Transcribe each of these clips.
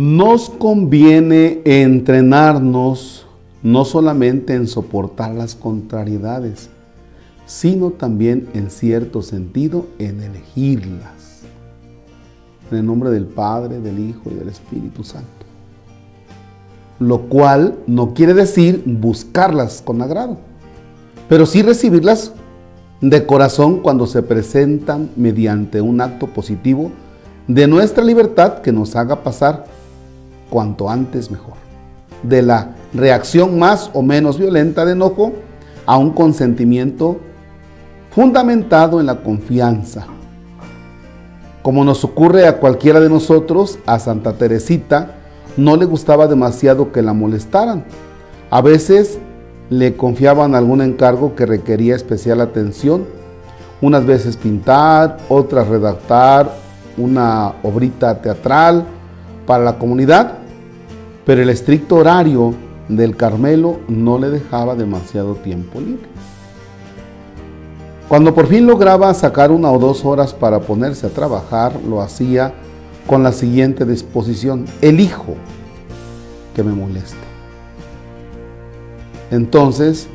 Nos conviene entrenarnos no solamente en soportar las contrariedades, sino también en cierto sentido en elegirlas. En el nombre del Padre, del Hijo y del Espíritu Santo. Lo cual no quiere decir buscarlas con agrado, pero sí recibirlas de corazón cuando se presentan mediante un acto positivo de nuestra libertad que nos haga pasar cuanto antes mejor. De la reacción más o menos violenta de enojo a un consentimiento fundamentado en la confianza. Como nos ocurre a cualquiera de nosotros, a Santa Teresita no le gustaba demasiado que la molestaran. A veces le confiaban algún encargo que requería especial atención, unas veces pintar, otras redactar una obrita teatral para la comunidad, pero el estricto horario del Carmelo no le dejaba demasiado tiempo libre. Cuando por fin lograba sacar una o dos horas para ponerse a trabajar, lo hacía con la siguiente disposición, elijo que me moleste. Entonces,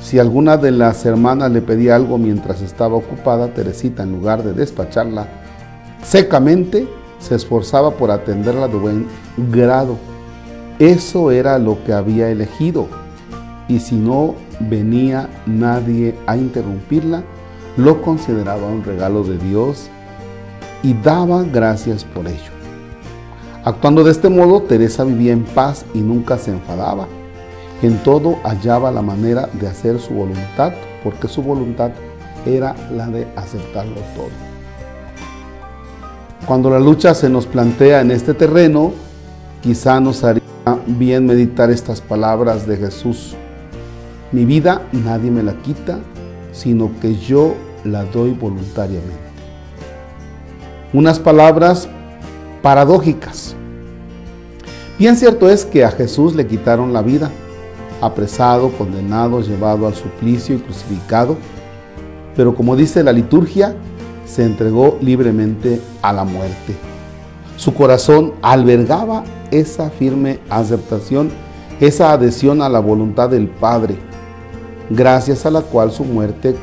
si alguna de las hermanas le pedía algo mientras estaba ocupada, Teresita, en lugar de despacharla secamente, se esforzaba por atenderla de buen grado. Eso era lo que había elegido. Y si no venía nadie a interrumpirla, lo consideraba un regalo de Dios y daba gracias por ello. Actuando de este modo, Teresa vivía en paz y nunca se enfadaba. En todo hallaba la manera de hacer su voluntad, porque su voluntad era la de aceptarlo todo. Cuando la lucha se nos plantea en este terreno, quizá nos haría bien meditar estas palabras de Jesús. Mi vida nadie me la quita, sino que yo la doy voluntariamente. Unas palabras paradójicas. Bien cierto es que a Jesús le quitaron la vida, apresado, condenado, llevado al suplicio y crucificado, pero como dice la liturgia, se entregó libremente a la muerte. Su corazón albergaba esa firme aceptación, esa adhesión a la voluntad del Padre, gracias a la cual su muerte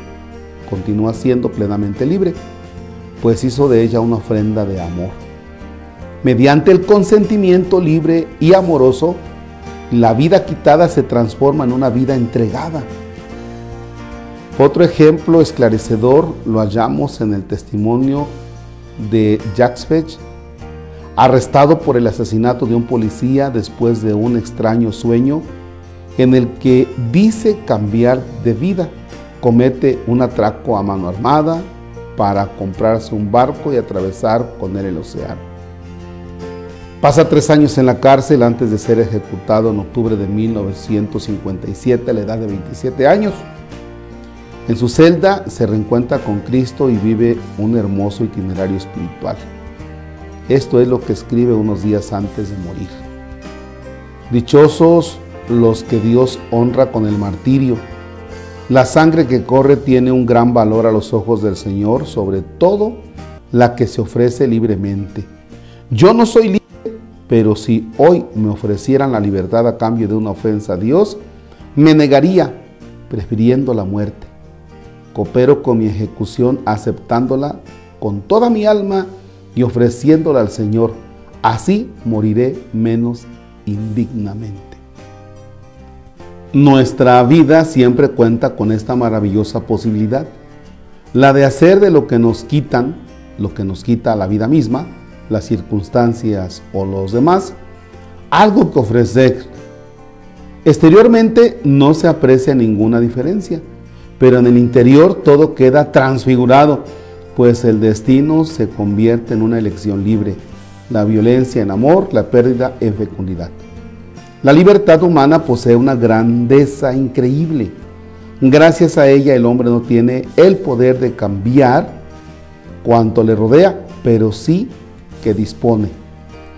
continúa siendo plenamente libre, pues hizo de ella una ofrenda de amor. Mediante el consentimiento libre y amoroso, la vida quitada se transforma en una vida entregada. Otro ejemplo esclarecedor lo hallamos en el testimonio de Jacques Fetch, arrestado por el asesinato de un policía después de un extraño sueño en el que dice cambiar de vida. Comete un atraco a mano armada para comprarse un barco y atravesar con él el océano. Pasa tres años en la cárcel antes de ser ejecutado en octubre de 1957 a la edad de 27 años. En su celda se reencuentra con Cristo y vive un hermoso itinerario espiritual. Esto es lo que escribe unos días antes de morir. Dichosos los que Dios honra con el martirio. La sangre que corre tiene un gran valor a los ojos del Señor, sobre todo la que se ofrece libremente. Yo no soy libre, pero si hoy me ofrecieran la libertad a cambio de una ofensa a Dios, me negaría, prefiriendo la muerte. Coopero con mi ejecución aceptándola con toda mi alma y ofreciéndola al Señor. Así moriré menos indignamente. Nuestra vida siempre cuenta con esta maravillosa posibilidad, la de hacer de lo que nos quitan, lo que nos quita la vida misma, las circunstancias o los demás, algo que ofrecer. Exteriormente no se aprecia ninguna diferencia, pero en el interior todo queda transfigurado, pues el destino se convierte en una elección libre, la violencia en amor, la pérdida en fecundidad. La libertad humana posee una grandeza increíble. Gracias a ella el hombre no tiene el poder de cambiar cuanto le rodea, pero sí que dispone,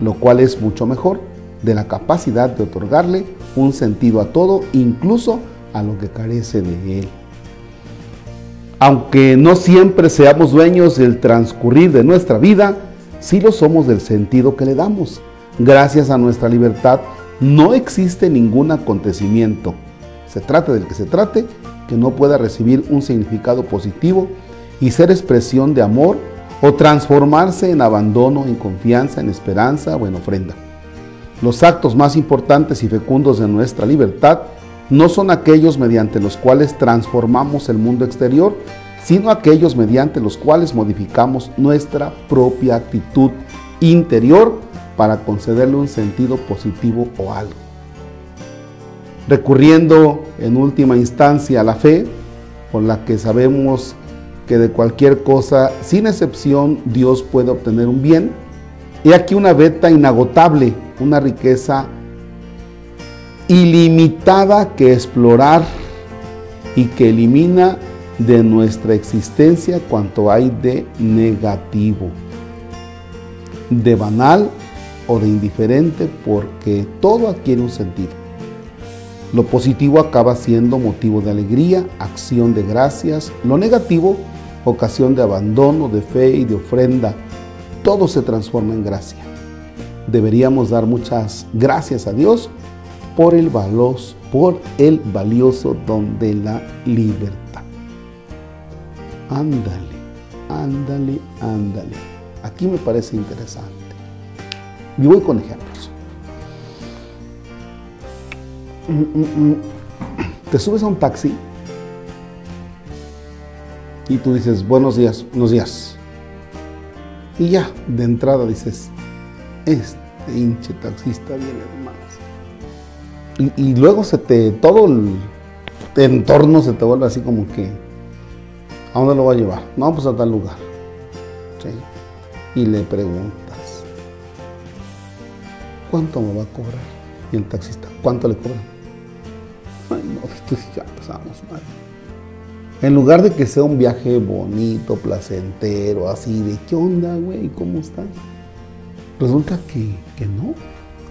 lo cual es mucho mejor, de la capacidad de otorgarle un sentido a todo, incluso a lo que carece de él. Aunque no siempre seamos dueños del transcurrir de nuestra vida, sí lo somos del sentido que le damos Gracias a nuestra libertad no existe ningún acontecimiento, se trate del que se trate, que no pueda recibir un significado positivo y ser expresión de amor o transformarse en abandono, en confianza, en esperanza o en ofrenda. Los actos más importantes y fecundos de nuestra libertad no son aquellos mediante los cuales transformamos el mundo exterior, sino aquellos mediante los cuales modificamos nuestra propia actitud interior para concederle un sentido positivo o algo. Recurriendo en última instancia a la fe, por la que sabemos que de cualquier cosa, sin excepción, Dios puede obtener un bien, he aquí una beta inagotable, una riqueza ilimitada que explorar y que elimina de nuestra existencia cuanto hay de negativo, de banal o de indiferente, porque todo adquiere un sentido. Lo positivo acaba siendo motivo de alegría, acción de gracias, lo negativo, ocasión de abandono, de fe y de ofrenda. Todo se transforma en gracia. Deberíamos dar muchas gracias a Dios por el, valor, por el valioso don de la libertad. Ándale, ándale, ándale. Aquí me parece interesante. Y voy con ejemplos. Mm, mm, mm. Te subes a un taxi y tú dices, buenos días, buenos días. Y ya, de entrada dices, este hinche taxista viene de y, luego se te, todo el entorno se te vuelve así como que, ¿a dónde lo va a llevar? No, pues a tal lugar. Y le preguntas, ¿cuánto me va a cobrar? Y el taxista, ¿cuánto le cobra? Ay, no, esto ya pasamos mal. En lugar de que sea un viaje bonito, placentero, así de ¿qué onda, güey? ¿Cómo estás? Resulta que, que no.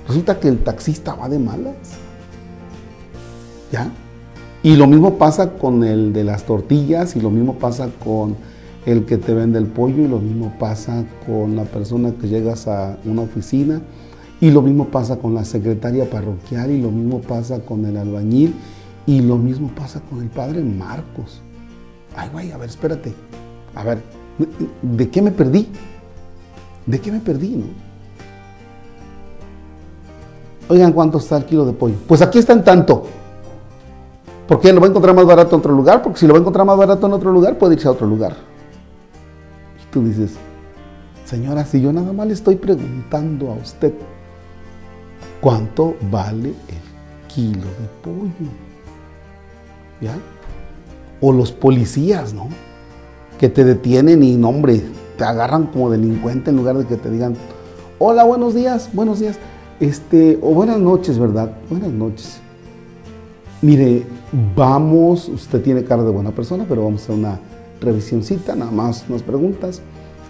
Resulta que el taxista va de malas. ¿Ya? Y lo mismo pasa con el de las tortillas y lo mismo pasa con el que te vende el pollo y lo mismo pasa con la persona que llegas a una oficina y lo mismo pasa con la secretaria parroquial y lo mismo pasa con el albañil y lo mismo pasa con el padre Marcos. Ay, güey, a ver, espérate. A ver, ¿de qué me perdí? ¿De qué me perdí, no? Oigan, ¿cuánto está el kilo de pollo? Pues aquí está en tanto. ¿Por qué lo va a encontrar más barato en otro lugar? Porque si lo va a encontrar más barato en otro lugar, puede irse a otro lugar. Y tú dices, señora, si yo nada más le estoy preguntando a usted, ¿cuánto vale el kilo de pollo? ¿Ya? O los policías, ¿no? Que te detienen y, no, hombre, te agarran como delincuente en lugar de que te digan, hola, buenos días, buenos días, este, o buenas noches, ¿verdad? Buenas noches. Mire, vamos, usted tiene cara de buena persona, pero vamos a hacer una revisioncita, nada más unas preguntas.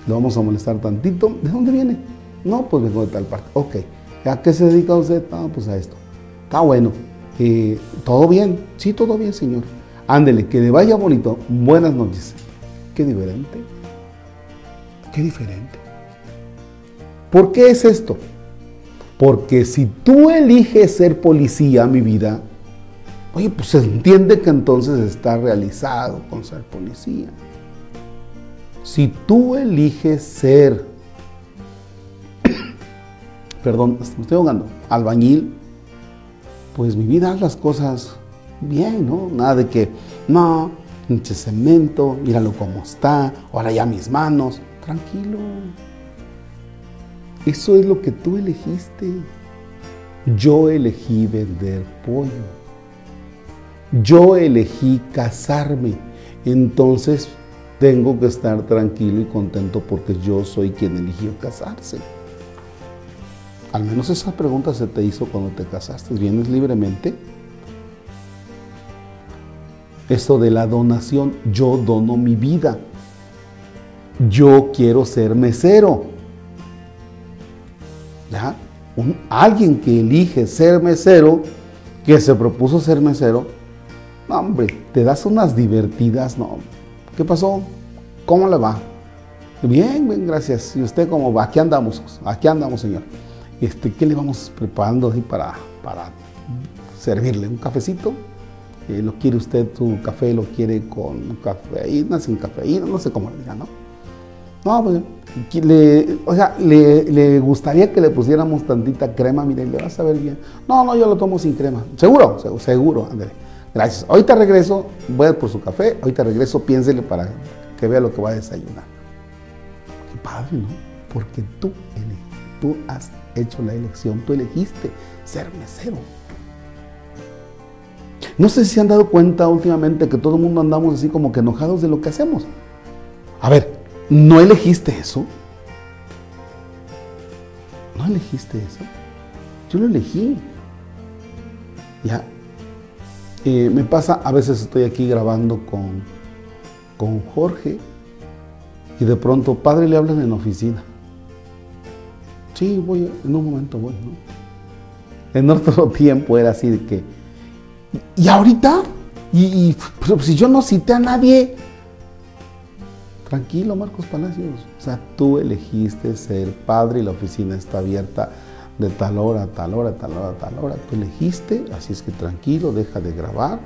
Le vamos a molestar tantito. ¿De dónde viene? No, pues vengo de tal parte. Ok. ¿A qué se dedica usted? Ah, pues a esto. Está bueno. Eh, ¿Todo bien? Sí, todo bien, señor. Ándele, que le vaya bonito. Buenas noches. Qué diferente. Qué diferente. ¿Por qué es esto? Porque si tú eliges ser policía, mi vida, Oye, pues se entiende que entonces está realizado con ser policía. Si tú eliges ser, perdón, me estoy ahogando, albañil, pues mi vida haz las cosas bien, ¿no? Nada de que, no, pinche cemento, míralo cómo está, ahora ya mis manos, tranquilo. Eso es lo que tú elegiste. Yo elegí vender pollo yo elegí casarme, entonces tengo que estar tranquilo y contento porque yo soy quien eligió casarse. Al menos esa pregunta se te hizo cuando te casaste. ¿Vienes libremente? Eso de la donación, yo dono mi vida. Yo quiero ser mesero. ¿Ya? alguien que elige ser mesero, que se propuso ser mesero, no, hombre, te das unas divertidas, ¿no? ¿Qué pasó? ¿Cómo le va? Bien, bien, gracias. ¿Y usted cómo va? Aquí andamos, aquí andamos, Señor. este, ¿qué le vamos preparando así para, para servirle? ¿Un cafecito? Eh, ¿Lo quiere usted su café? ¿Lo quiere con cafeína, sin cafeína? No sé cómo le diga, ¿no? No, pues, le, o sea, le, gustaría que le pusiéramos tantita crema, mire, le va a saber bien. No, no, yo lo tomo sin crema. Seguro, seguro, André. Gracias. Ahorita regreso, voy a por su café, ahorita regreso, piénsele para que vea lo que va a desayunar. Qué padre, ¿no? Porque tú, tú has hecho la elección, tú elegiste ser mesero. No sé si se han dado cuenta últimamente que todo el mundo andamos así como que enojados de lo que hacemos. A ver, ¿no elegiste eso? ¿No elegiste eso? Yo lo elegí. Ya. Eh, me pasa, a veces estoy aquí grabando con, con Jorge y de pronto, padre, le hablan en oficina. Sí, voy, en un momento voy, ¿no? En otro tiempo era así de que, ¿y ahorita? Y, si yo no cité a nadie, tranquilo Marcos Palacios, o sea, tú elegiste ser padre y la oficina está abierta de tal hora tal hora, tal hora, tal hora, tú elegiste, así es que tranquilo, deja de grabar,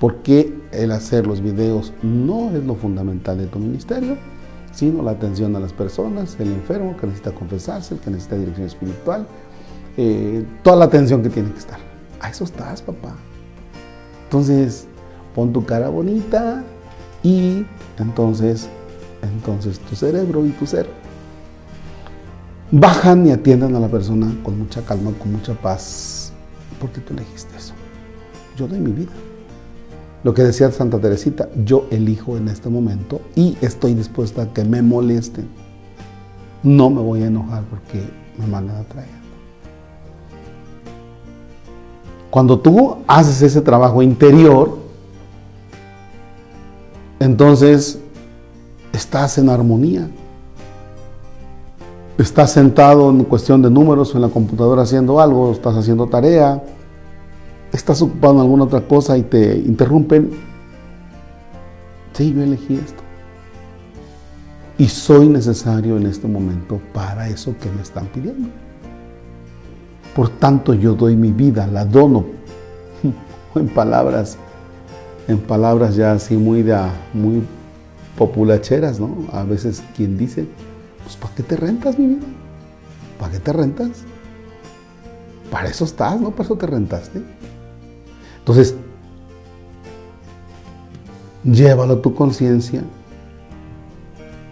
porque el hacer los videos no es lo fundamental de tu ministerio, sino la atención a las personas, el enfermo que necesita confesarse, el que necesita dirección espiritual, eh, toda la atención que tiene que estar. A eso estás, papá. Entonces, pon tu cara bonita y entonces, entonces tu cerebro y tu ser bajan y atiendan a la persona con mucha calma, con mucha paz, porque tú elegiste eso. Yo doy mi vida. Lo que decía Santa Teresita, yo elijo en este momento y estoy dispuesta a que me molesten. No me voy a enojar porque me mandan a traer. Cuando tú haces ese trabajo interior, entonces estás en armonía. Estás sentado en cuestión de números en la computadora haciendo algo, estás haciendo tarea, estás ocupado en alguna otra cosa y te interrumpen, sí, yo elegí esto. Y soy necesario en este momento para eso que me están pidiendo. Por tanto, yo doy mi vida, la dono. en palabras, en palabras ya así muy, de, muy populacheras, ¿no? A veces quien dice, pues ¿para qué te rentas mi vida? ¿Para qué te rentas? Para eso estás, ¿no? Para eso te rentaste. Entonces, llévalo a tu conciencia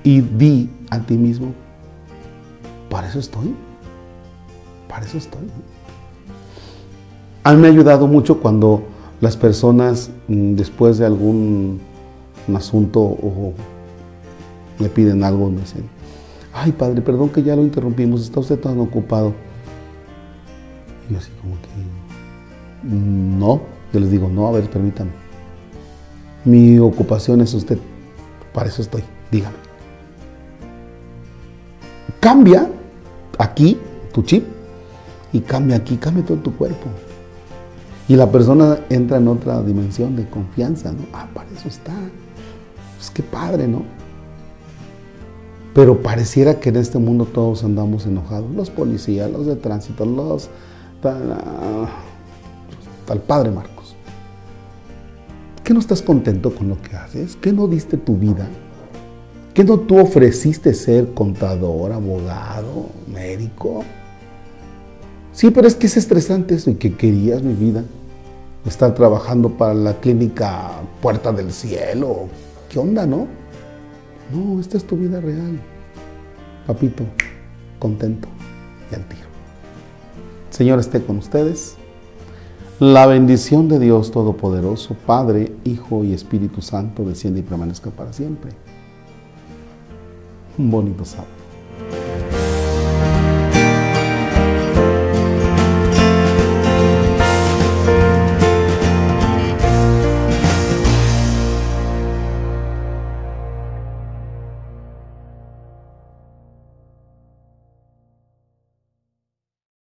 y di a ti mismo, para eso estoy, para eso estoy. A mí me ha ayudado mucho cuando las personas mm, después de algún asunto o me piden algo, me dicen, ay padre, perdón que ya lo interrumpimos, está usted tan ocupado. Y yo así como que, no, yo les digo, no, a ver, permítame. Mi ocupación es usted. Para eso estoy. Dígame. Cambia aquí tu chip y cambia aquí, cambia todo tu cuerpo. Y la persona entra en otra dimensión de confianza, ¿no? Ah, para eso está. Pues qué padre, ¿no? Pero pareciera que en este mundo todos andamos enojados. Los policías, los de tránsito, los... Tal, padre Marco. ¿Qué no estás contento con lo que haces? ¿Qué no diste tu vida? ¿Qué no tú ofreciste ser contador, abogado, médico? Sí, pero es que es estresante eso y que querías mi vida. Estar trabajando para la clínica Puerta del Cielo. ¿Qué onda, no? No, esta es tu vida real. Papito, contento y al tiro. Señor esté con ustedes. La bendición de Dios Todopoderoso, Padre, Hijo y Espíritu Santo, desciende y permanezca para siempre. Un bonito sábado.